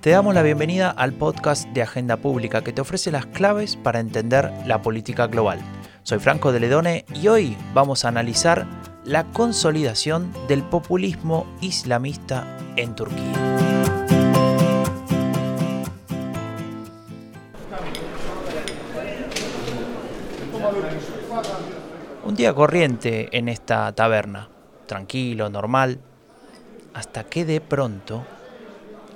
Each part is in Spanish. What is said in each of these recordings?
Te damos la bienvenida al podcast de Agenda Pública que te ofrece las claves para entender la política global. Soy Franco de Ledone y hoy vamos a analizar la consolidación del populismo islamista en Turquía. Un día corriente en esta taberna, tranquilo, normal, hasta que de pronto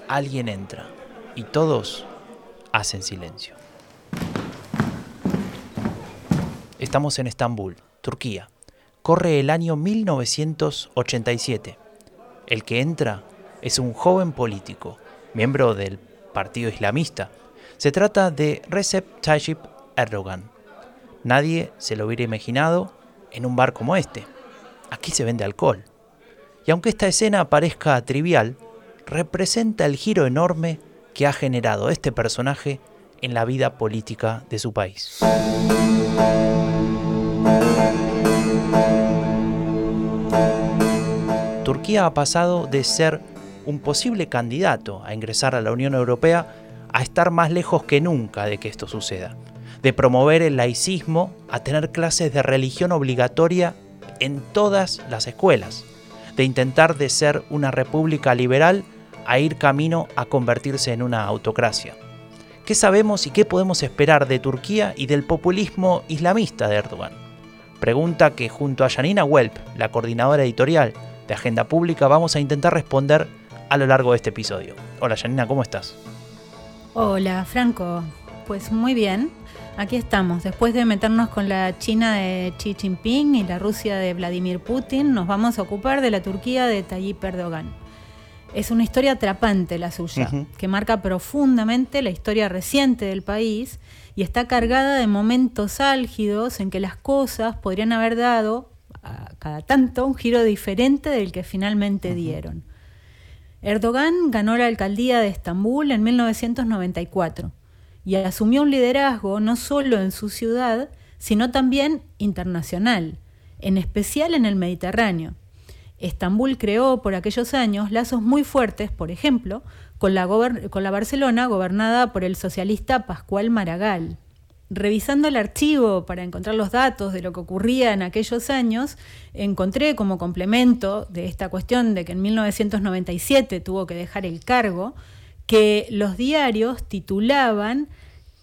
alguien entra y todos hacen silencio. Estamos en Estambul, Turquía. Corre el año 1987. El que entra es un joven político, miembro del Partido Islamista. Se trata de Recep Tayyip Erdogan. Nadie se lo hubiera imaginado en un bar como este. Aquí se vende alcohol. Y aunque esta escena parezca trivial, representa el giro enorme que ha generado este personaje en la vida política de su país. Turquía ha pasado de ser un posible candidato a ingresar a la Unión Europea a estar más lejos que nunca de que esto suceda, de promover el laicismo a tener clases de religión obligatoria en todas las escuelas, de intentar de ser una república liberal a ir camino a convertirse en una autocracia. ¿Qué sabemos y qué podemos esperar de Turquía y del populismo islamista de Erdogan? Pregunta que junto a Janina Welp, la coordinadora editorial de Agenda Pública, vamos a intentar responder a lo largo de este episodio. Hola Janina, ¿cómo estás? Hola Franco, pues muy bien. Aquí estamos, después de meternos con la China de Xi Jinping y la Rusia de Vladimir Putin, nos vamos a ocupar de la Turquía de Tayyip Erdogan. Es una historia atrapante la suya, que marca profundamente la historia reciente del país y está cargada de momentos álgidos en que las cosas podrían haber dado a cada tanto un giro diferente del que finalmente dieron. Erdogan ganó la alcaldía de Estambul en 1994 y asumió un liderazgo no solo en su ciudad, sino también internacional, en especial en el Mediterráneo. Estambul creó por aquellos años lazos muy fuertes, por ejemplo, con la, Barcelona gobernada por el socialista Pascual Maragall. Revisando el archivo para encontrar los datos de lo que ocurría en aquellos años, encontré como complemento de esta cuestión de que en 1997 tuvo que dejar el cargo, que los diarios titulaban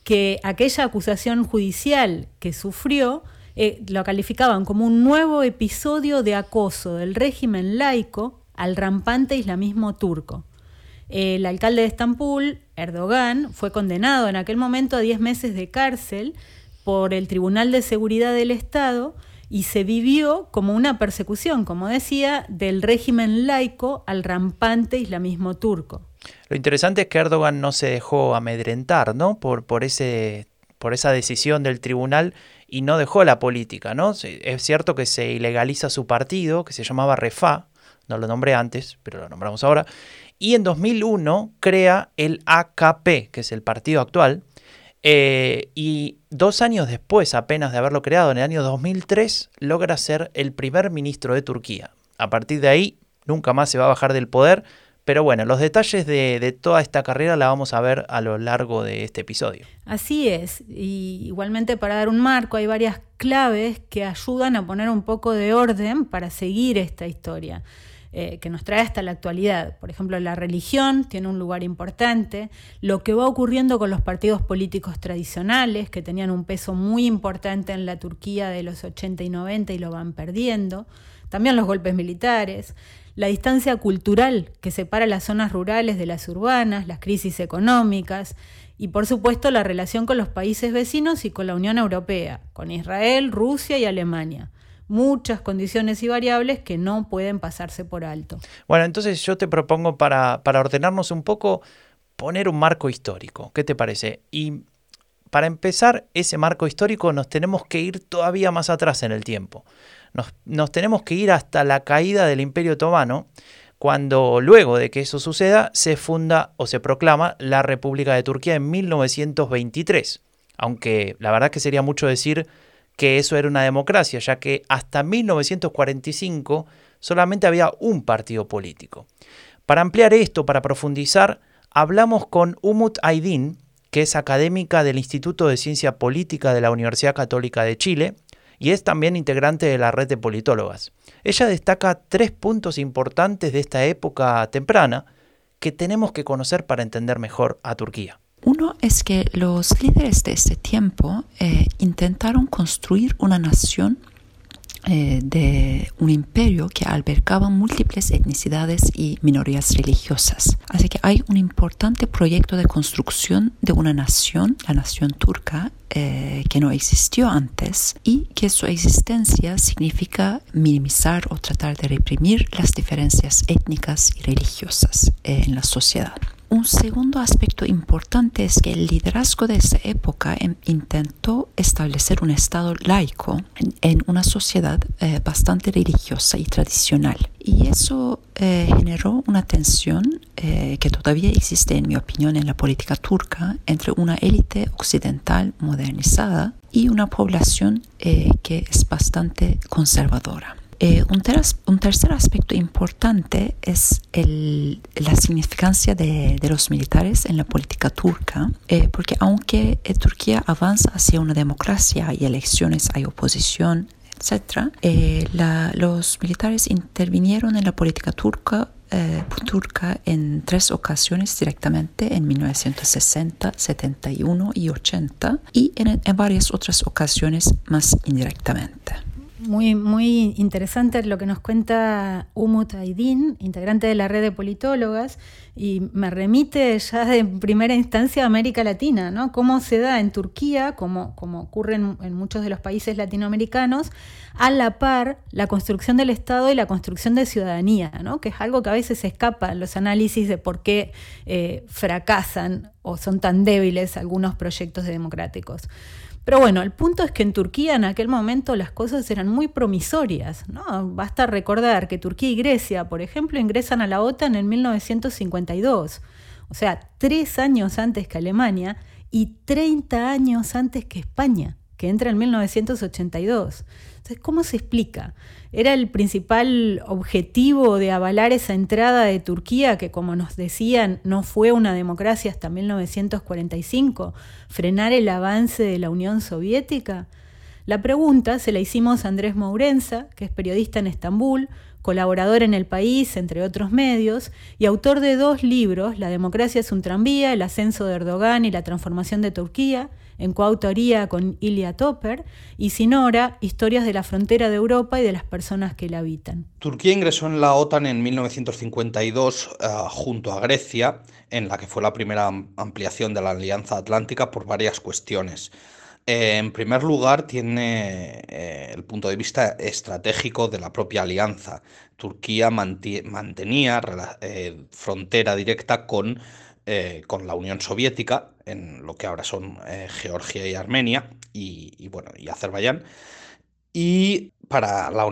que aquella acusación judicial que sufrió eh, lo calificaban como un nuevo episodio de acoso del régimen laico al rampante islamismo turco. El alcalde de Estambul, Erdogan, fue condenado en aquel momento a 10 meses de cárcel por el Tribunal de Seguridad del Estado y se vivió como una persecución, como decía, del régimen laico al rampante islamismo turco. Lo interesante es que Erdogan no se dejó amedrentar, ¿no? Por, por, ese, por esa decisión del tribunal y no dejó la política, ¿no? Es cierto que se ilegaliza su partido, que se llamaba Refa, no lo nombré antes, pero lo nombramos ahora, y en 2001 crea el AKP, que es el partido actual, eh, y dos años después, apenas de haberlo creado, en el año 2003, logra ser el primer ministro de Turquía. A partir de ahí, nunca más se va a bajar del poder, pero bueno, los detalles de, toda esta carrera la vamos a ver a lo largo de este episodio. Así es, y igualmente para dar un marco hay varias claves que ayudan a poner un poco de orden para seguir esta historia. Eh, que nos trae hasta la actualidad. Por ejemplo, la religión tiene un lugar importante, lo que va ocurriendo con los partidos políticos tradicionales, que tenían un peso muy importante en la Turquía de los 80 y 90 y lo van perdiendo, también los golpes militares, la distancia cultural que separa las zonas rurales de las urbanas, las crisis económicas y por supuesto la relación con los países vecinos y con la Unión Europea, con Israel, Rusia y Alemania. Muchas condiciones y variables que no pueden pasarse por alto. Bueno, entonces yo te propongo para, para ordenarnos un poco poner un marco histórico. ¿Qué te parece? Y para empezar ese marco histórico nos tenemos que ir todavía más atrás en el tiempo nos, tenemos que ir hasta la caída del Imperio Otomano, cuando luego de que eso suceda se funda o se proclama la República de Turquía en 1923. Aunque la verdad que sería mucho decir que eso era una democracia, ya que hasta 1945 solamente había un partido político. Para ampliar esto, para profundizar, hablamos con Umut Aydin, que es académica del Instituto de Ciencia Política de la Universidad Católica de Chile y es también integrante de la red de politólogas. Ella destaca tres puntos importantes de esta época temprana que tenemos que conocer para entender mejor a Turquía. Uno es que los líderes de este tiempo eh, intentaron construir una nación eh, de un imperio que albergaba múltiples etnicidades y minorías religiosas. Así que hay un importante proyecto de construcción de una nación, la nación turca, eh, que no existió antes y que su existencia significa minimizar o tratar de reprimir las diferencias étnicas y religiosas eh, en la sociedad. Un segundo aspecto importante es que el liderazgo de esa época em, intentó establecer un Estado laico en, una sociedad eh, bastante religiosa y tradicional. Y eso eh, generó una tensión eh, que todavía existe, en mi opinión, en la política turca entre una élite occidental modernizada y una población que es bastante conservadora. Eh, un, tercer aspecto importante es la significancia de, los militares en la política turca, eh, porque aunque eh, Turquía avanza hacia una democracia, hay elecciones, hay oposición, etc., los militares intervinieron en la política turca turca en tres ocasiones directamente en 1960, 71 y 80 y en varias otras ocasiones más indirectamente. Muy, muy interesante lo que nos cuenta Umut Aydin, integrante de la red de politólogas, y me remite ya de primera instancia a América Latina, ¿no? Cómo se da en Turquía, como, como ocurre en, muchos de los países latinoamericanos, a la par la construcción del Estado y la construcción de ciudadanía, ¿no? Que es algo que a veces escapa en los análisis de por qué eh, fracasan o son tan débiles algunos proyectos democráticos. Pero bueno, el punto es que en Turquía en aquel momento las cosas eran muy promisorias. ¿no? Basta recordar que Turquía y Grecia, por ejemplo, ingresan a la OTAN en 1952, o sea, tres años antes que Alemania y 30 años antes que España, que entra en 1982. Entonces, ¿cómo se explica? ¿Era el principal objetivo de avalar esa entrada de Turquía, que como nos decían no fue una democracia hasta 1945, frenar el avance de la Unión Soviética? La pregunta se la hicimos a Andrés Mourenza, que es periodista en Estambul, colaborador en El País, entre otros medios, y autor de dos libros, La democracia es un tranvía, El ascenso de Erdogan y la transformación de Turquía, en coautoría con Ilya Topper, y Sinora, Historias de la frontera de Europa y de las personas que la habitan. Turquía ingresó en la OTAN en 1952 eh, junto a Grecia, en la que fue la primera ampliación de la Alianza Atlántica por varias cuestiones. Eh, en primer lugar, tiene eh, el punto de vista estratégico de la propia alianza. Turquía mantenía frontera directa con con la Unión Soviética, en lo que ahora son eh, Georgia y Armenia, y, bueno, y Azerbaiyán. Y para la,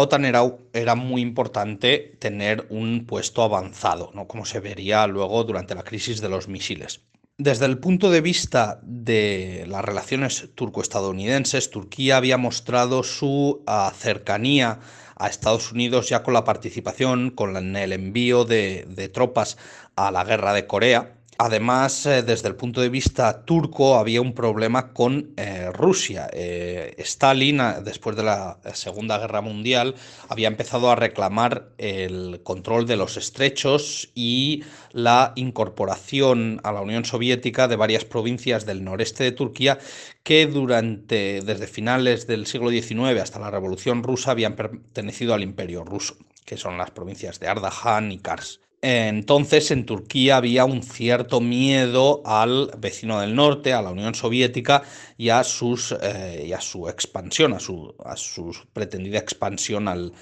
OTAN era, era, muy importante tener un puesto avanzado, ¿no? como se vería luego durante la crisis de los misiles. Desde el punto de vista de las relaciones turco-estadounidenses, Turquía había mostrado su ah, cercanía a Estados Unidos ya con la participación, con el envío de, tropas a la guerra de Corea. Además, eh, desde el punto de vista turco, había un problema con eh, Rusia. Eh, Stalin, después de la Segunda Guerra Mundial, había empezado a reclamar el control de los estrechos y la incorporación a la Unión Soviética de varias provincias del noreste de Turquía que durante, desde finales del siglo XIX hasta la Revolución Rusa habían pertenecido al Imperio Ruso, que son las provincias de Ardahan y Kars. Entonces en Turquía había un cierto miedo al vecino del norte, a la Unión Soviética y a, eh, a su expansión, a su, a su pretendida expansión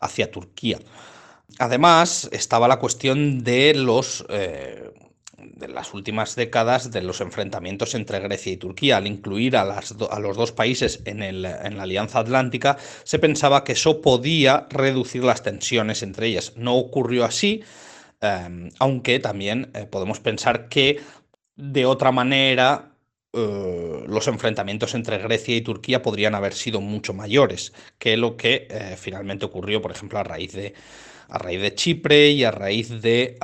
hacia Turquía. Además, estaba la cuestión de los eh, de las últimas décadas de los enfrentamientos entre Grecia y Turquía. Al incluir a, las a los dos países en, el, en, la Alianza Atlántica, se pensaba que eso podía reducir las tensiones entre ellas. No ocurrió así, eh, aunque también eh, podemos pensar que de otra manera eh, los enfrentamientos entre Grecia y Turquía podrían haber sido mucho mayores que lo que eh, finalmente ocurrió, por ejemplo, a raíz de, a raíz de Chipre y a raíz de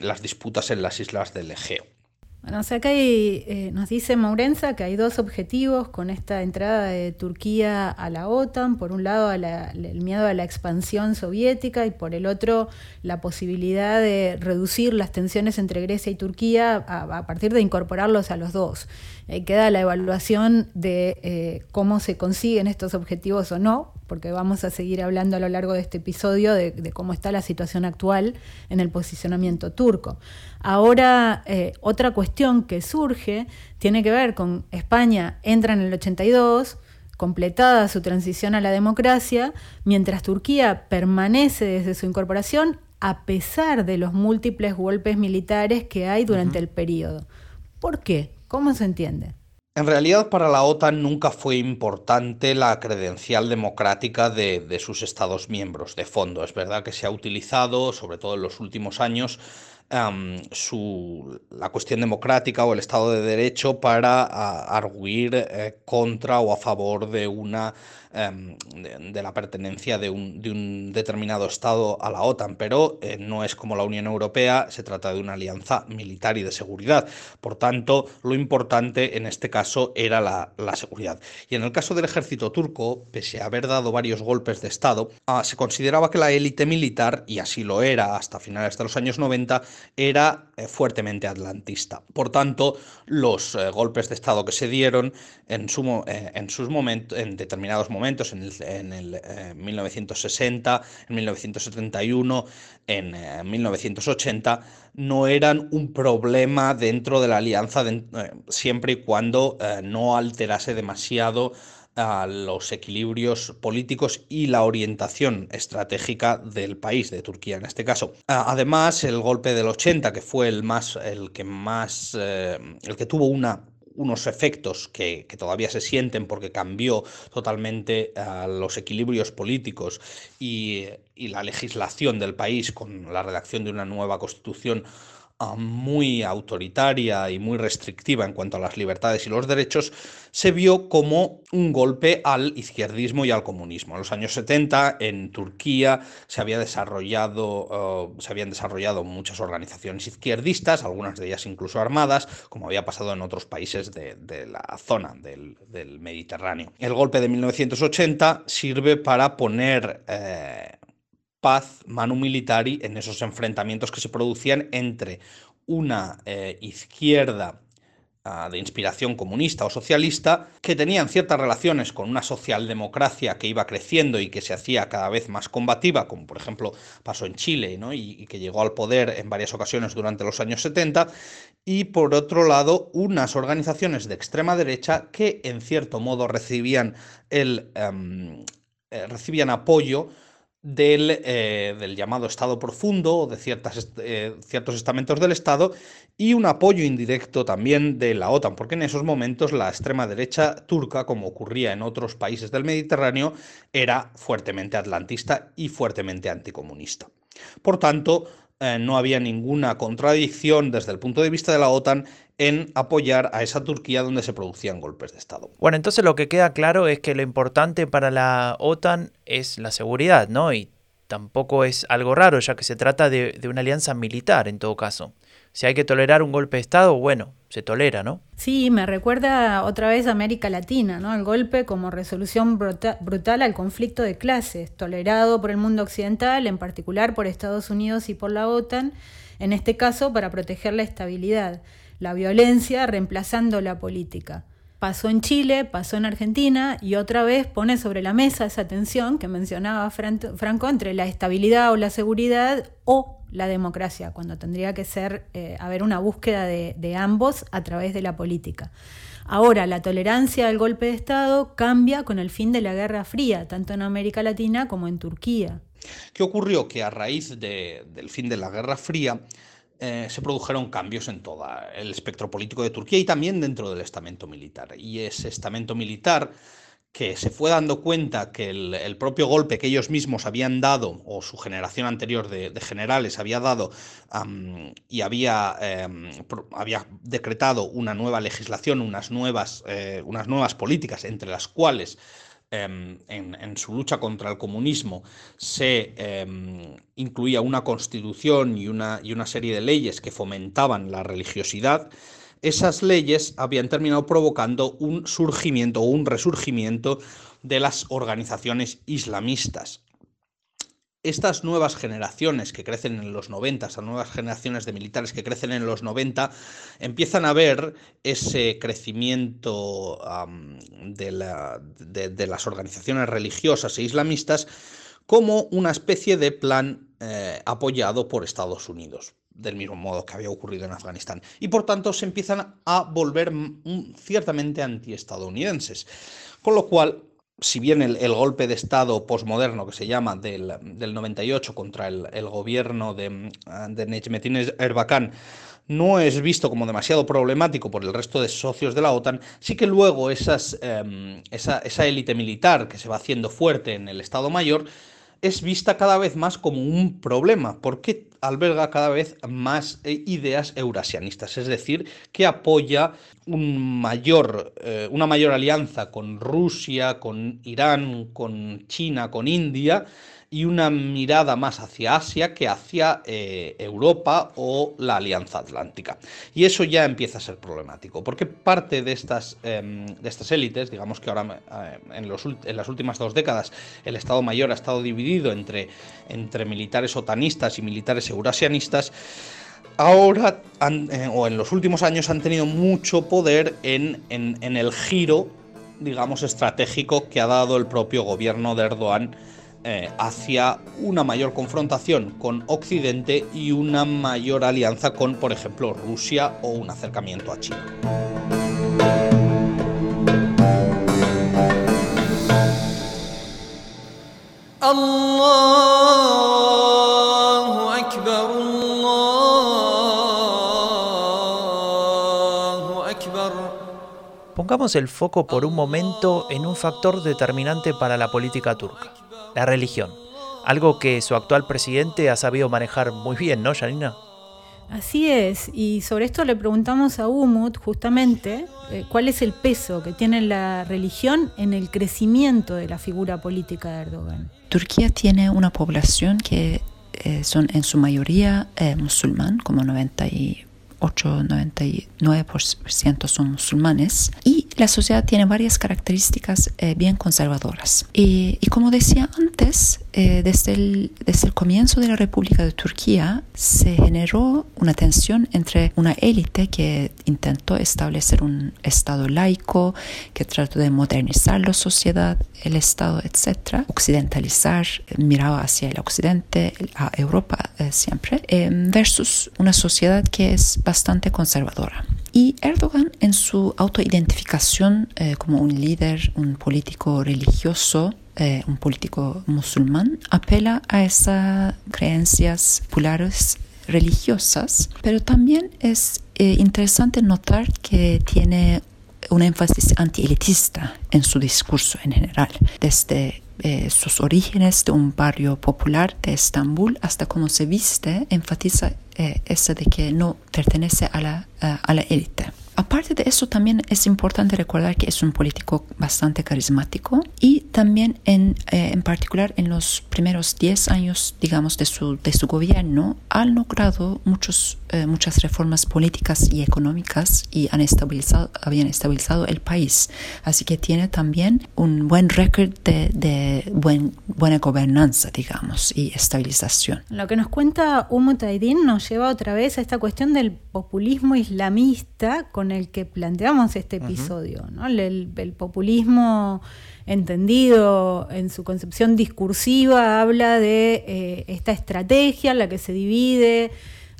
las disputas en las islas del Egeo. Bueno, o sea, acá eh, nos dice Maurenza que hay dos objetivos con esta entrada de Turquía a la OTAN. Por un lado, el miedo a la expansión soviética y por el otro, la posibilidad de reducir las tensiones entre Grecia y Turquía a, partir de incorporarlos a los dos. Queda la evaluación de eh, cómo se consiguen estos objetivos o no, porque vamos a seguir hablando a lo largo de este episodio de, cómo está la situación actual en el posicionamiento turco. Ahora, eh, otra cuestión que surge tiene que ver con España entra en el 82, completada su transición a la democracia, mientras Turquía permanece desde su incorporación a pesar de los múltiples golpes militares que hay durante el periodo. ¿Por qué? ¿Cómo se entiende? En realidad para la OTAN nunca fue importante la credencial democrática de, sus Estados miembros de fondo. Es verdad que se ha utilizado, sobre todo en los últimos años, la cuestión democrática o el Estado de Derecho para arguir eh, contra o a favor de una Em, de, la pertenencia de un, determinado Estado a la OTAN, pero eh, no es como la Unión Europea, se trata de una alianza militar y de seguridad. Por tanto, lo importante en este caso era la, seguridad. Y en el caso del ejército turco, pese a haber dado varios golpes de Estado, ah, se consideraba que la élite militar, y así lo era hasta finales de los años 90, era eh, fuertemente atlantista. Por tanto, los eh, golpes de Estado que se dieron en, su, en sus momentos, en determinados momentos, en el, 1960, eh, en 1971, en 1980, eh, no eran un problema dentro de la alianza eh, siempre y cuando no alterase demasiado los equilibrios políticos y la orientación estratégica del país, de Turquía en este caso. Además, el golpe del 80, que fue el más, el que más, el que tuvo una unos efectos que, todavía se sienten porque cambió totalmente eh, los equilibrios políticos y, y la legislación del país con la redacción de una nueva constitución muy autoritaria y muy restrictiva en cuanto a las libertades y los derechos, se vio como un golpe al izquierdismo y al comunismo. En los años 70 en Turquía se, había desarrollado, se habían desarrollado muchas organizaciones izquierdistas, algunas de ellas incluso armadas, como había pasado en otros países de, la zona del, Mediterráneo. El golpe de 1980 sirve para poner... Eh, paz manu militari en esos enfrentamientos que se producían entre una eh, izquierda ah, de inspiración comunista o socialista, que tenían ciertas relaciones con una socialdemocracia que iba creciendo y que se hacía cada vez más combativa, como por ejemplo pasó en Chile, y, y, que llegó al poder en varias ocasiones durante los años 70, y por otro lado unas organizaciones de extrema derecha que en cierto modo recibían, el, em, eh, recibían apoyo del, eh, del, llamado Estado profundo o de eh, ciertos estamentos del Estado y un apoyo indirecto también de la OTAN, porque en esos momentos la extrema derecha turca, como ocurría en otros países del Mediterráneo, era fuertemente atlantista y fuertemente anticomunista. Por tanto, eh, no había ninguna contradicción desde el punto de vista de la OTAN en apoyar a esa Turquía donde se producían golpes de Estado. Bueno, entonces lo que queda claro es que lo importante para la OTAN es la seguridad, ¿no? Y tampoco es algo raro, ya que se trata de, una alianza militar en todo caso. Si hay que tolerar un golpe de Estado, bueno, se tolera, ¿no? Sí, me recuerda otra vez a América Latina, ¿no? El golpe como resolución brutal al conflicto de clases, tolerado por el mundo occidental, en particular por Estados Unidos y por la OTAN, en este caso para proteger la estabilidad la violencia reemplazando la política. Pasó en Chile, pasó en Argentina y otra vez pone sobre la mesa esa tensión que mencionaba Franco entre la estabilidad o la seguridad o la democracia, cuando tendría que ser eh, haber una búsqueda de, ambos a través de la política. Ahora, la tolerancia al golpe de Estado cambia con el fin de la Guerra Fría, tanto en América Latina como en Turquía. ¿Qué ocurrió? Que a raíz del fin de la Guerra Fría, eh, se produjeron cambios en todo el espectro político de Turquía y también dentro del estamento militar. Y ese estamento militar que se fue dando cuenta que el, propio golpe que ellos mismos habían dado, o su generación anterior de, generales había dado, y había, em, había decretado una nueva legislación, unas nuevas, eh, unas nuevas políticas, entre las cuales em, en, su lucha contra el comunismo se em, incluía una constitución y una, y una serie de leyes que fomentaban la religiosidad, esas leyes habían terminado provocando un surgimiento o un resurgimiento de las organizaciones islamistas. Estas nuevas generaciones que crecen en los 90, estas nuevas generaciones de militares que crecen en los 90, empiezan a ver ese crecimiento de, las organizaciones religiosas e islamistas como una especie de plan eh, apoyado por Estados Unidos del mismo modo que había ocurrido en Afganistán. Y por tanto se empiezan a volver ciertamente antiestadounidenses. Con lo cual, si bien el, golpe de Estado posmoderno que se llama del, 98 contra el, gobierno de, de Necmettin Erbakan no es visto como demasiado problemático por el resto de socios de la OTAN, sí que luego em, esa, esa élite militar que se va haciendo fuerte en el Estado Mayor es vista cada vez más como un problema, porque alberga cada vez más eh, ideas eurasianistas, es decir, que apoya eh, una mayor alianza con Rusia, con Irán, con China, con India, y una mirada más hacia Asia que hacia eh, Europa o la Alianza Atlántica. Y eso ya empieza a ser problemático, porque parte de estas, em, de estas élites, digamos que ahora eh, en, los, en, las últimas dos décadas el Estado Mayor ha estado dividido entre, entre militares otanistas y militares eurasianistas, ahora eh, o en los últimos años han tenido mucho poder en, en, en el giro digamos, estratégico que ha dado el propio gobierno de Erdogan eh, hacia una mayor confrontación con Occidente y una mayor alianza con, por ejemplo, Rusia o un acercamiento a China. Pongamos el foco por un momento en un factor determinante para la política turca la religión. Algo que su actual presidente ha sabido manejar muy bien, ¿no, Janina? Así es, y sobre esto le preguntamos a Umut justamente eh, cuál es el peso que tiene la religión en el crecimiento de la figura política de Erdogan. Turquía tiene una población que eh, son en su mayoría eh, musulmán, como 98-99% son musulmanes, y la sociedad tiene varias características eh, bien conservadoras. Y, como decía antes, eh, desde, el, desde el comienzo de la República de Turquía se generó una tensión entre una élite que intentó establecer un Estado laico, que trató de modernizar la sociedad, el Estado, etc., occidentalizar, miraba hacia el occidente, a Europa eh, siempre, versus una sociedad que es bastante conservadora. Y Erdogan, en su autoidentificación eh, como un líder, un político religioso, eh, un político musulmán, apela a esas creencias populares religiosas, pero también es eh, interesante notar que tiene un énfasis antielitista en su discurso en general, desde sus orígenes de un barrio popular de Estambul hasta cómo se viste, enfatiza eh, esa de que no pertenece a la, a la élite. Aparte de eso, también es importante recordar que es un político bastante carismático y también en, eh, en particular en los primeros 10 años, digamos, de su, de su gobierno, ha logrado muchos, eh, muchas reformas políticas y económicas y han estabilizado, habían estabilizado el país. Así que tiene también un buen récord de, de buen, buena gobernanza, digamos, y estabilización. Lo que nos cuenta Umut Aydin nos lleva otra vez a esta cuestión del populismo islamista con el que planteamos este episodio. El, populismo entendido en su concepción discursiva habla de eh, esta estrategia en la que se divide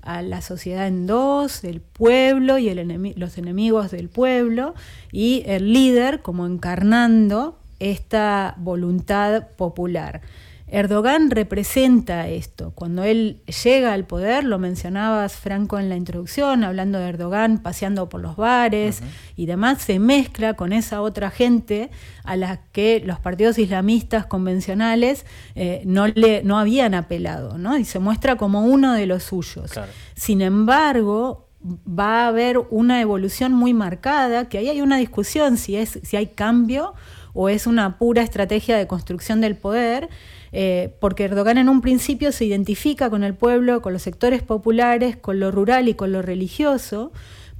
a la sociedad en dos, el pueblo y los enemigos del pueblo, y el líder como encarnando esta voluntad popular. Erdogan representa esto. Cuando él llega al poder, lo mencionabas Franco en la introducción, hablando de Erdogan paseando por los bares y demás, se mezcla con esa otra gente a la que los partidos islamistas convencionales eh, no, le, no habían apelado, ¿no? y se muestra como uno de los suyos. Sin embargo, va a haber una evolución muy marcada, que ahí hay una discusión si, es, si hay cambio o es una pura estrategia de construcción del poder, eh, porque Erdogan en un principio se identifica con el pueblo, con los sectores populares, con lo rural y con lo religioso,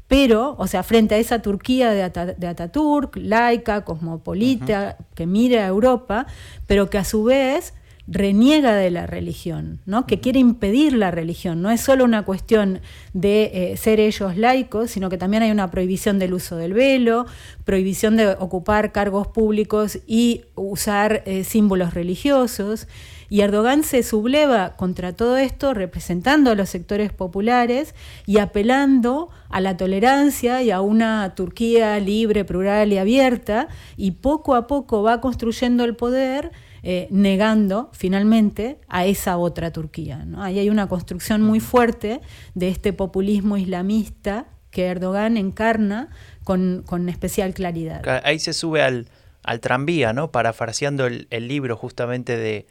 pero, o sea, frente a esa Turquía de, Ataturk, laica, cosmopolita, que mira a Europa, pero que a su vez reniega de la religión, ¿no? que quiere impedir la religión. No es solo una cuestión de eh, ser ellos laicos, sino que también hay una prohibición del uso del velo, prohibición de ocupar cargos públicos y usar eh, símbolos religiosos. Y Erdogan se subleva contra todo esto representando a los sectores populares y apelando a la tolerancia y a una Turquía libre, plural y abierta, y poco a poco va construyendo el poder eh, negando finalmente a esa otra Turquía. ¿no? Ahí hay una construcción muy fuerte de este populismo islamista que Erdogan encarna con, especial claridad. Ahí se sube al, tranvía, ¿no? Parafraseando el, libro justamente de,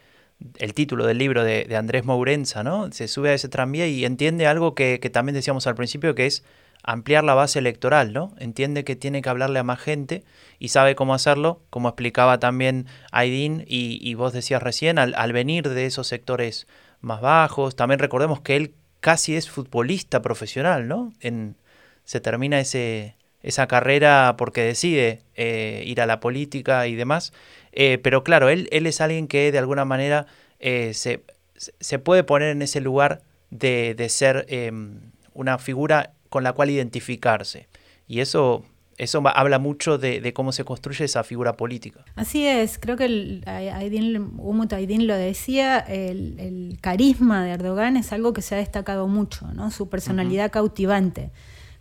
el título del libro de, Andrés Mourenza, ¿no? Se sube a ese tranvía y entiende algo que, que, también decíamos al principio, que es ampliar la base electoral, ¿no? Entiende que tiene que hablarle a más gente y sabe cómo hacerlo, como explicaba también Aidin y, vos decías recién, al, venir de esos sectores más bajos. También recordemos que él casi es futbolista profesional, ¿no? En, se termina ese, esa carrera porque decide eh, ir a la política y demás. Eh, pero claro, él, él es alguien que de alguna manera eh, se, se, puede poner en ese lugar de, de ser em, una figura con la cual identificarse. Y eso, eso habla mucho de, cómo se construye esa figura política. Así es, creo que el, Aydin, Umut Aydin lo decía, el, carisma de Erdogan es algo que se ha destacado mucho, ¿no? su personalidad cautivante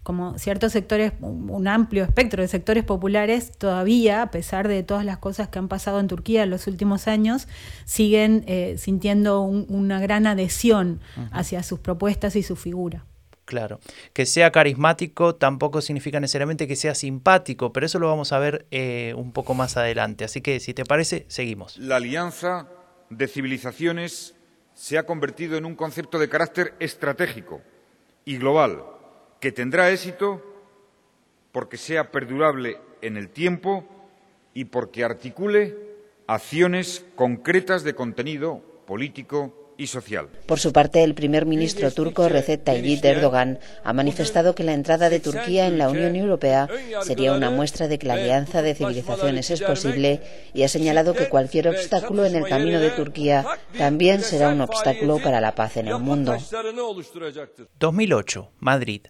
como ciertos sectores, un amplio espectro de sectores populares, todavía, a pesar de todas las cosas que han pasado en Turquía en los últimos años, siguen eh, sintiendo una gran adhesión hacia sus propuestas y su figura. Claro. Que sea carismático tampoco significa necesariamente que sea simpático, pero eso lo vamos a ver eh, un poco más adelante. Así que, si te parece, seguimos. La alianza de civilizaciones se ha convertido en un concepto de carácter estratégico y global que tendrá éxito porque sea perdurable en el tiempo y porque articule acciones concretas de contenido político y social. Por su parte, el primer ministro turco Recep Tayyip Erdogan ha manifestado que la entrada de Turquía en la Unión Europea sería una muestra de que la alianza de civilizaciones es posible y ha señalado que cualquier obstáculo en el camino de Turquía también será un obstáculo para la paz en el mundo. 2008, Madrid.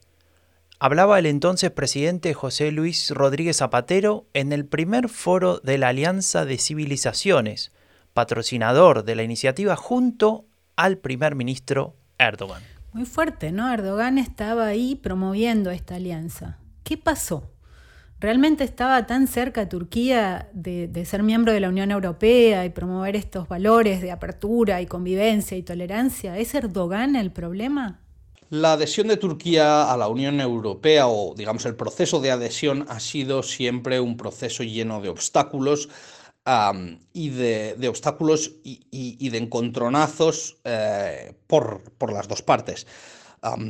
Hablaba el entonces presidente José Luis Rodríguez Zapatero en el primer foro de la Alianza de Civilizaciones, patrocinador de la iniciativa junto al primer ministro Erdogan. Muy fuerte, ¿no? Erdogan estaba ahí promoviendo esta alianza. ¿Qué pasó? ¿Realmente estaba tan cerca Turquía de, de, ser miembro de la Unión Europea y promover estos valores de apertura y convivencia y tolerancia? ¿Es Erdogan el problema? La adhesión de Turquía a la Unión Europea o digamos el proceso de adhesión ha sido siempre un proceso lleno de obstáculos, y de, obstáculos y, de encontronazos eh, por, las dos partes.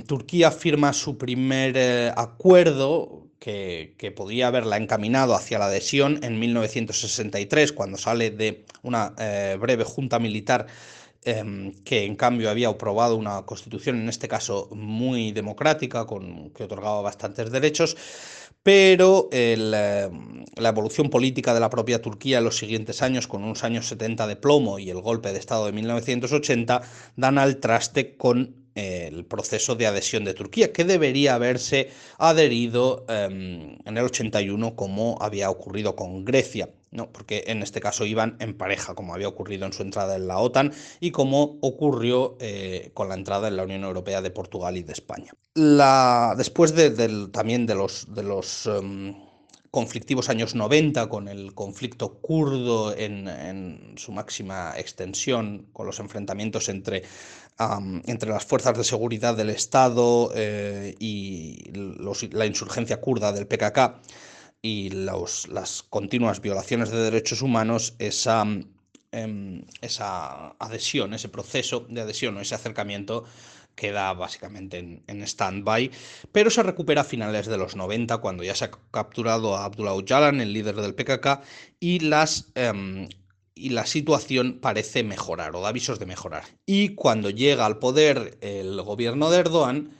Turquía firma su primer eh, acuerdo que, que, podía haberla encaminado hacia la adhesión en 1963, cuando sale de una eh, breve junta militar em, que en cambio había aprobado una constitución, en este caso muy democrática, con, que otorgaba bastantes derechos pero eh, la evolución política de la propia Turquía en los siguientes años, con unos años 70 de plomo y el golpe de Estado de 1980, dan al traste con el proceso de adhesión de Turquía, que debería haberse adherido em, en el 81 como había ocurrido con Grecia, ¿no? porque en este caso iban en pareja, como había ocurrido en su entrada en la OTAN y como ocurrió eh, con la entrada en la Unión Europea de Portugal y de España. La, después de, también de los, de los em, conflictivos años 90, con el conflicto kurdo en su máxima extensión, con los enfrentamientos entre entre las fuerzas de seguridad del Estado eh, y la insurgencia kurda del PKK y las continuas violaciones de derechos humanos, esa em, esa adhesión, ese proceso de adhesión o ese acercamiento queda básicamente en, stand-by, pero se recupera a finales de los 90 cuando ya se ha capturado a Abdullah Öcalan, el líder del PKK, y las... Em, y la situación parece mejorar o da avisos de mejorar. Y cuando llega al poder el gobierno de Erdogan,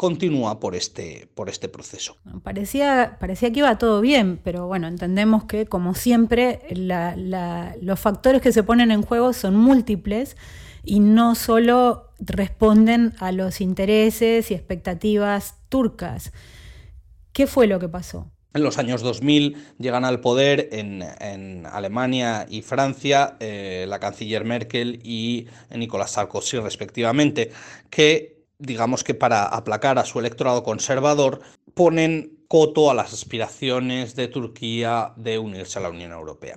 continúa por este, por este proceso. Parecía, parecía que iba todo bien, pero bueno, entendemos que como siempre los factores que se ponen en juego son múltiples y no solo responden a los intereses y expectativas turcas. ¿Qué fue lo que pasó? En los años 2000 llegan al poder en, Alemania y Francia eh, la canciller Merkel y Nicolás Sarkozy respectivamente, que digamos que para aplacar a su electorado conservador ponen coto a las aspiraciones de Turquía de unirse a la Unión Europea.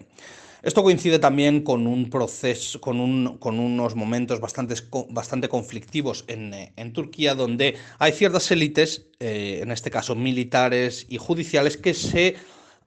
Esto coincide también con un proceso, con, unos momentos bastante, bastante conflictivos en, Turquía, donde hay ciertas élites, eh, en este caso militares y judiciales, que se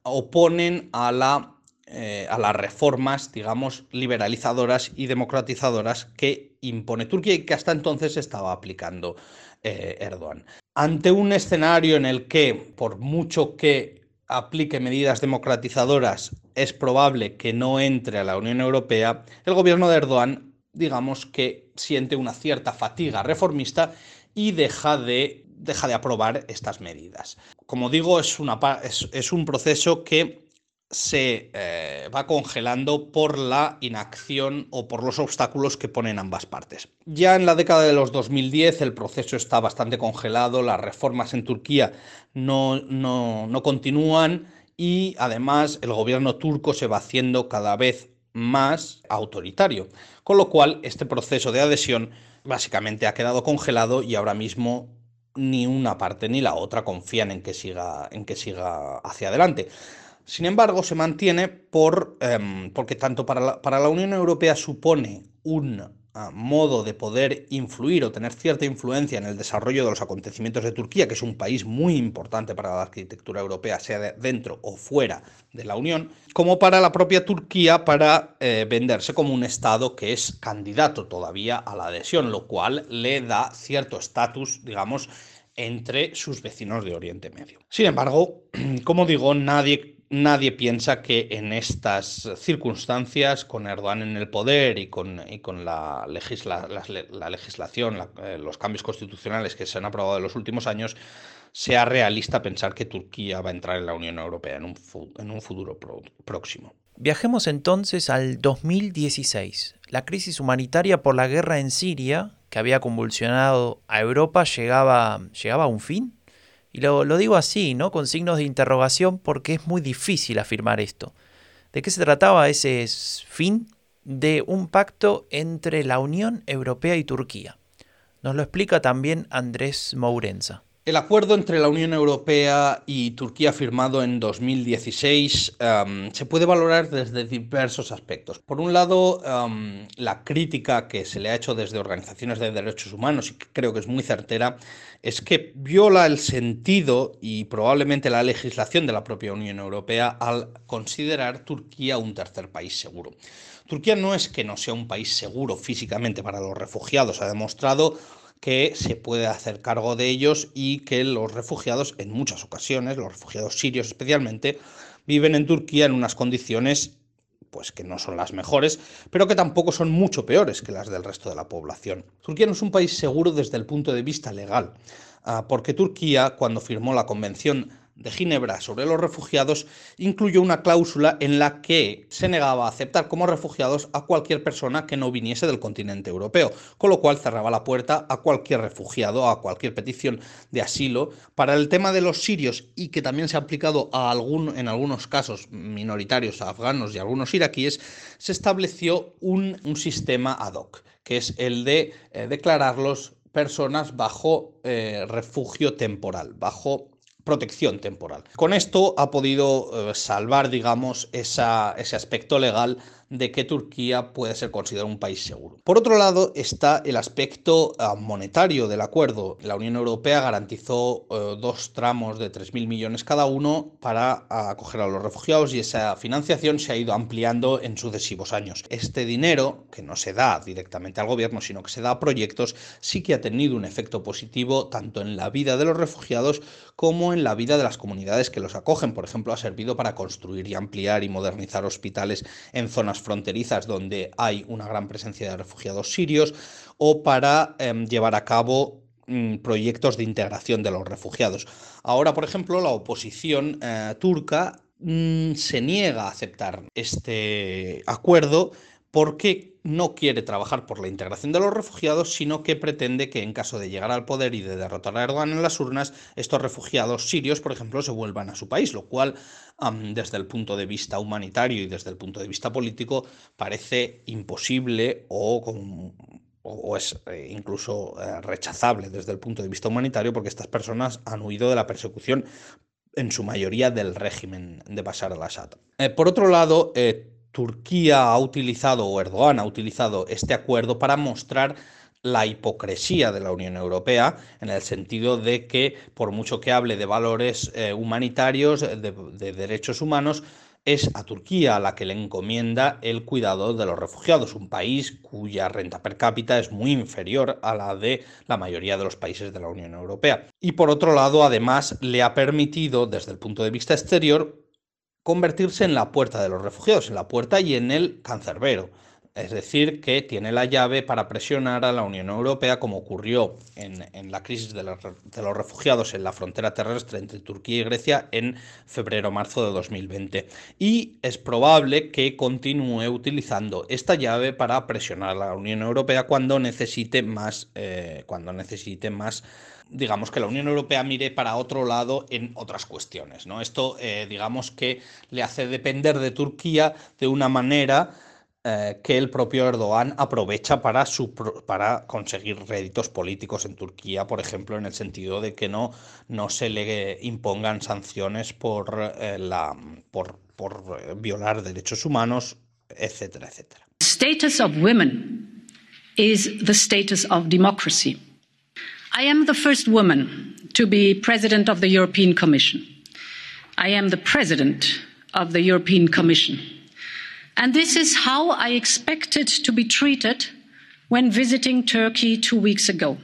oponen a, la, eh, a las reformas, digamos, liberalizadoras y democratizadoras que impone Turquía y que hasta entonces estaba aplicando eh, Erdogan. Ante un escenario en el que, por mucho que aplique medidas democratizadoras, es probable que no entre a la Unión Europea, el gobierno de Erdogan, digamos que siente una cierta fatiga reformista y deja de, de aprobar estas medidas. Como digo, es, una, es un proceso que se eh, va congelando por la inacción o por los obstáculos que ponen ambas partes. Ya en la década de los 2010 el proceso está bastante congelado, las reformas en Turquía no, no, no continúan y además el gobierno turco se va haciendo cada vez más autoritario, con lo cual este proceso de adhesión básicamente ha quedado congelado y ahora mismo ni una parte ni la otra confían en que siga, en que siga hacia adelante. Sin embargo, se mantiene por, em, porque tanto para la, para la, Unión Europea supone un ah, modo de poder influir o tener cierta influencia en el desarrollo de los acontecimientos de Turquía, que es un país muy importante para la arquitectura europea, sea dentro o fuera de la Unión, como para la propia Turquía para eh, venderse como un Estado que es candidato todavía a la adhesión, lo cual le da cierto estatus, digamos, entre sus vecinos de Oriente Medio. Sin embargo, como digo, nadie nadie piensa que en estas circunstancias, con Erdogan en el poder y con, con la, la, legislación, eh, los cambios constitucionales que se han aprobado en los últimos años, sea realista pensar que Turquía va a entrar en la Unión Europea en un, en un futuro próximo. Viajemos entonces al 2016. La crisis humanitaria por la guerra en Siria, que había convulsionado a Europa, llegaba, llegaba a un fin. Y lo, digo así, ¿no? Con signos de interrogación porque es muy difícil afirmar esto. ¿De qué se trataba ese fin? De un pacto entre la Unión Europea y Turquía. Nos lo explica también Andrés Mourenza. El acuerdo entre la Unión Europea y Turquía firmado en 2016 em, se puede valorar desde diversos aspectos. Por un lado, em, la crítica que se le ha hecho desde organizaciones de derechos humanos, y que creo que es muy certera, es que viola el sentido y probablemente la legislación de la propia Unión Europea al considerar Turquía un tercer país seguro. Turquía no es que no sea un país seguro físicamente para los refugiados, ha demostrado que se puede hacer cargo de ellos y que los refugiados, en muchas ocasiones, los refugiados sirios especialmente, viven en Turquía en unas condiciones pues que no son las mejores, pero que tampoco son mucho peores que las del resto de la población. Turquía no es un país seguro desde el punto de vista legal, ah, porque Turquía, cuando firmó la Convención de Ginebra sobre los refugiados incluyó una cláusula en la que se negaba a aceptar como refugiados a cualquier persona que no viniese del continente europeo, con lo cual cerraba la puerta a cualquier refugiado, a cualquier petición de asilo. Para el tema de los sirios y que también se ha aplicado a algún, en algunos casos minoritarios, a afganos y algunos iraquíes, se estableció un, sistema ad hoc, que es el de eh, declararlos personas bajo eh, refugio temporal, bajo protección temporal. Con esto ha podido eh, salvar, digamos, ese aspecto legal de que Turquía puede ser considerado un país seguro. Por otro lado está el aspecto ah, monetario del acuerdo. La Unión Europea garantizó eh, dos tramos de 3.000 millones cada uno para acoger a los refugiados y esa financiación se ha ido ampliando en sucesivos años. Este dinero, que no se da directamente al gobierno, sino que se da a proyectos, sí que ha tenido un efecto positivo tanto en la vida de los refugiados como en la vida de las comunidades que los acogen. Por ejemplo, ha servido para construir y ampliar y modernizar hospitales en zonas fronterizas donde hay una gran presencia de refugiados sirios o para em, llevar a cabo mm, proyectos de integración de los refugiados. Ahora, por ejemplo, la oposición eh, turca mm, se niega a aceptar este acuerdo porque no quiere trabajar por la integración de los refugiados, sino que pretende que en caso de llegar al poder y de derrotar a Erdogan en las urnas, estos refugiados sirios, por ejemplo, se vuelvan a su país, lo cual desde el punto de vista humanitario y desde el punto de vista político parece imposible o, es eh, incluso eh, rechazable desde el punto de vista humanitario porque estas personas han huido de la persecución en su mayoría del régimen de Bashar al-Assad. Eh, por otro lado, Turquía ha utilizado, o Erdogan ha utilizado este acuerdo para mostrar la hipocresía de la Unión Europea, en el sentido de que, por mucho que hable de valores eh, humanitarios, de, derechos humanos, es a Turquía a la que le encomienda el cuidado de los refugiados, un país cuya renta per cápita es muy inferior a la de la mayoría de los países de la Unión Europea. Y por otro lado, además, le ha permitido, desde el punto de vista exterior, convertirse en la puerta de los refugiados, en la puerta y en el cancerbero. Es decir, que tiene la llave para presionar a la Unión Europea, como ocurrió en, la crisis de, los refugiados en la frontera terrestre entre Turquía y Grecia en febrero-marzo de 2020. Y es probable que continúe utilizando esta llave para presionar a la Unión Europea cuando necesite más, eh, cuando necesite más digamos, que la Unión Europea mire para otro lado en otras cuestiones. ¿no? Esto, eh, digamos, que le hace depender de Turquía de una manera eh, que el propio Erdogan aprovecha para, su, para conseguir réditos políticos en Turquía, por ejemplo, en el sentido de que no, no se le impongan sanciones por, eh, la, por, por violar derechos humanos, etcétera, etcétera. Status of women is the status of democracy. I am the first woman to be president of the European Commission. I am the president of the European Commission. And this is how I expected to be treated when visiting Turkey two weeks ago,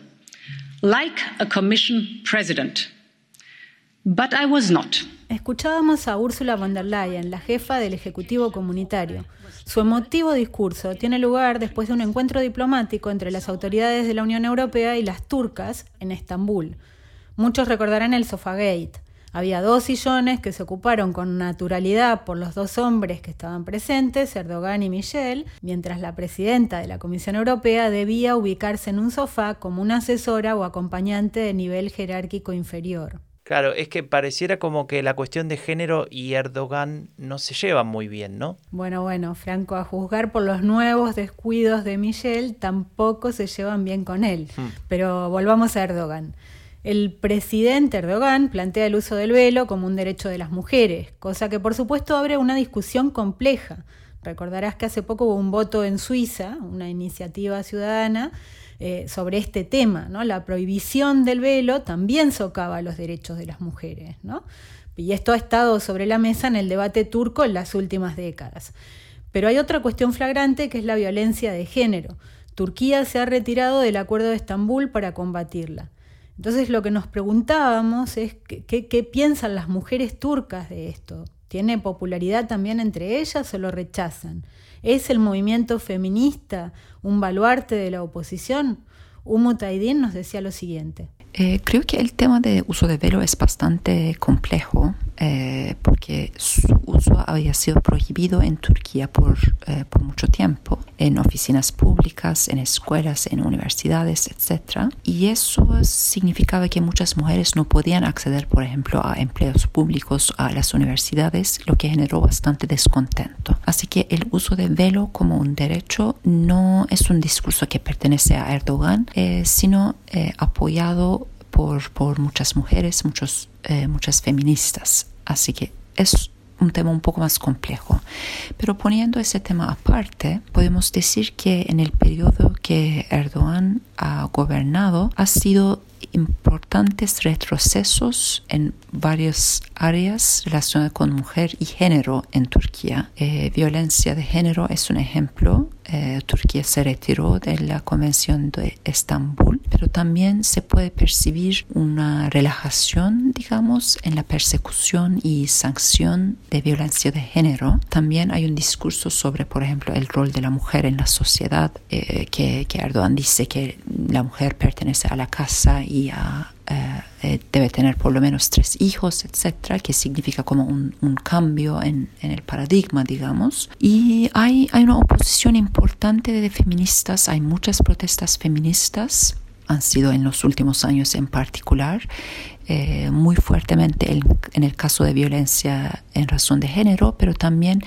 like a Commission president. But I was not. Escuchábamos a Ursula von der Leyen, la jefa del Ejecutivo Comunitario. Su emotivo discurso tiene lugar después de un encuentro diplomático entre las autoridades de la Unión Europea y las turcas en Estambul. Muchos recordarán el Sofagate. Había dos sillones que se ocuparon con naturalidad por los dos hombres que estaban presentes, Erdogan y Michel, mientras la presidenta de la Comisión Europea debía ubicarse en un sofá como una asesora o acompañante de nivel jerárquico inferior. Claro, es que pareciera como que la cuestión de género y Erdogan no se llevan muy bien, ¿no? Bueno, bueno, Franco, a juzgar por los nuevos descuidos de Michel, tampoco se llevan bien con él. Hmm. Pero volvamos a Erdogan. El presidente Erdogan plantea el uso del velo como un derecho de las mujeres, cosa que por supuesto abre una discusión compleja. Recordarás que hace poco hubo un voto en Suiza, una iniciativa ciudadana, eh, sobre este tema. ¿no? La prohibición del velo también socava los derechos de las mujeres. ¿no? Y esto ha estado sobre la mesa en el debate turco en las últimas décadas. Pero hay otra cuestión flagrante que es la violencia de género. Turquía se ha retirado del Acuerdo de Estambul para combatirla. Entonces lo que nos preguntábamos es qué piensan las mujeres turcas de esto. ¿Tiene popularidad también entre ellas o lo rechazan? ¿Es el movimiento feminista un baluarte de la oposición? Humo Taidin nos decía lo siguiente. Eh, creo que el tema de uso de velo es bastante complejo eh, porque su uso había sido prohibido en Turquía por, eh, por mucho tiempo, en oficinas públicas, en escuelas, en universidades, etc. Y eso significaba que muchas mujeres no podían acceder, por ejemplo, a empleos públicos, a las universidades, lo que generó bastante descontento. Así que el uso de velo como un derecho no es un discurso que pertenece a Erdogan, sino apoyado por, por muchas mujeres, muchos, eh, muchas feministas. Así que es un tema un poco más complejo. Pero poniendo ese tema aparte, podemos decir que en el periodo que Erdogan ha gobernado ha sido importantes retrocesos en varias áreas relacionadas con mujer y género en Turquía. Eh, violencia de género es un ejemplo. Eh, Turquía se retiró de la Convención de Estambul, pero también se puede percibir una relajación, digamos, en la persecución y sanción de violencia de género. También hay un discurso sobre, por ejemplo, el rol de la mujer en la sociedad, eh, que, que Erdogan dice que la mujer pertenece a la casa y a eh, eh, debe tener por lo menos tres hijos, etcétera, que significa como un, cambio en, el paradigma, digamos. Y hay, hay una oposición importante de feministas, hay muchas protestas feministas han sido en los últimos años en particular, eh, muy fuertemente en, el caso de violencia en razón de género, pero también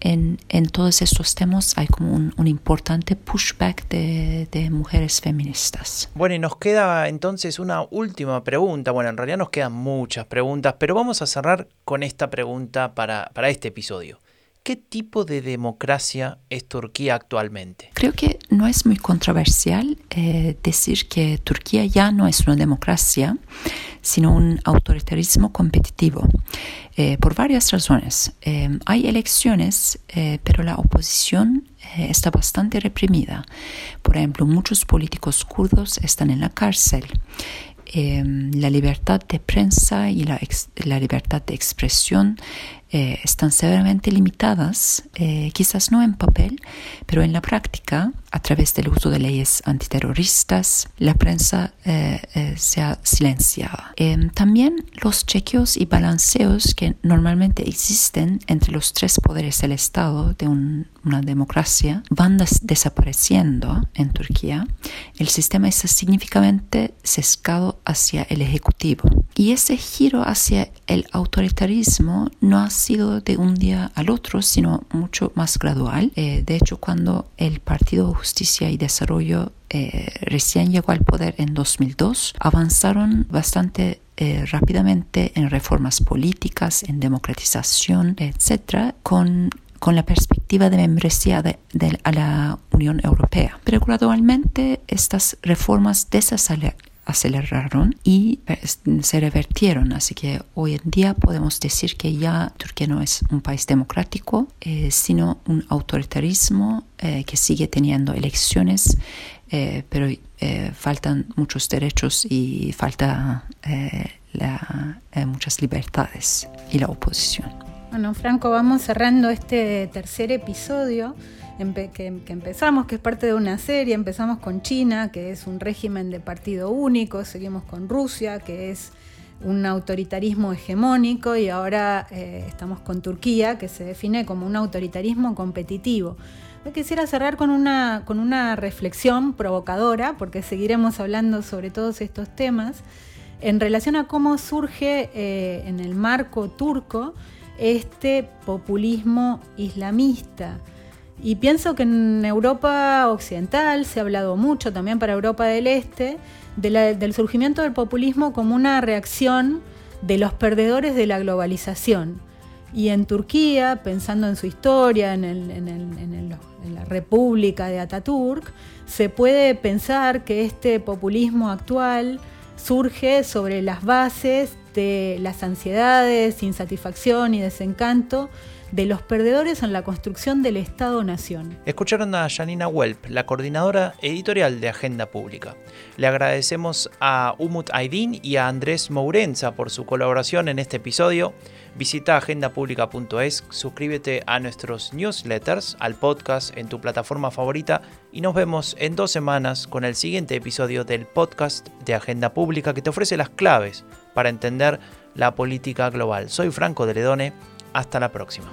en, en todos estos temas hay como un, un importante pushback de, de, mujeres feministas. Bueno, y nos queda entonces una última pregunta. Bueno, en realidad nos quedan muchas preguntas, pero vamos a cerrar con esta pregunta para, para este episodio. ¿Qué tipo de democracia es Turquía actualmente? Creo que no es muy controversial eh, decir que Turquía ya no es una democracia, sino un autoritarismo competitivo, eh, por varias razones. Eh, hay elecciones, pero la oposición está bastante reprimida. Por ejemplo, muchos políticos kurdos están en la cárcel. La libertad de prensa y la, la libertad de expresión eh, están severamente limitadas, eh, quizás no en papel, pero en la práctica, a través del uso de leyes antiterroristas, la prensa eh, se ha silenciado. también los chequeos y balanceos que normalmente existen entre los tres poderes del Estado de una democracia van desapareciendo en Turquía. El sistema está significativamente sesgado hacia el Ejecutivo. Y ese giro hacia el autoritarismo no ha sido de un día al otro, sino mucho más gradual. Eh, de hecho, cuando el Partido Justicia y Desarrollo eh, recién llegó al poder en 2002, avanzaron bastante eh, rápidamente en reformas políticas, en democratización, etcétera, con con la perspectiva de membresía de, a la Unión Europea. Pero gradualmente estas reformas aceleraron y eh, se revertieron. Así que hoy en día podemos decir que ya Turquía no es un país democrático, eh, sino un autoritarismo eh, que sigue teniendo elecciones, pero faltan muchos derechos y falta muchas libertades y la oposición. Bueno, Franco, vamos cerrando este tercer episodio que, empezamos, que es parte de una serie. Empezamos con China, que es un régimen de partido único, seguimos con Rusia, que es un autoritarismo hegemónico, y ahora eh, estamos con Turquía, que se define como un autoritarismo competitivo. Me quisiera cerrar con una, con una reflexión provocadora, porque seguiremos hablando sobre todos estos temas, en relación a cómo surge eh, en el marco turco este populismo islamista y pienso que en Europa Occidental se ha hablado mucho, también para Europa del Este, del surgimiento del populismo como una reacción de los perdedores de la globalización. Y en Turquía, pensando en su historia, en, la República de Ataturk, se puede pensar que este populismo actual surge sobre las bases las ansiedades, insatisfacción y desencanto de los perdedores en la construcción del Estado-Nación. Escucharon a Janina Welp, la coordinadora editorial de Agenda Pública. Le agradecemos a Umut Aydin y a Andrés Mourenza por su colaboración en este episodio. Visita agendapublica.es, suscríbete a nuestros newsletters, al podcast en tu plataforma favorita y nos vemos en dos semanas con el siguiente episodio del podcast de Agenda Pública que te ofrece las claves para entender la política global. Soy Franco de Ledone hasta la próxima.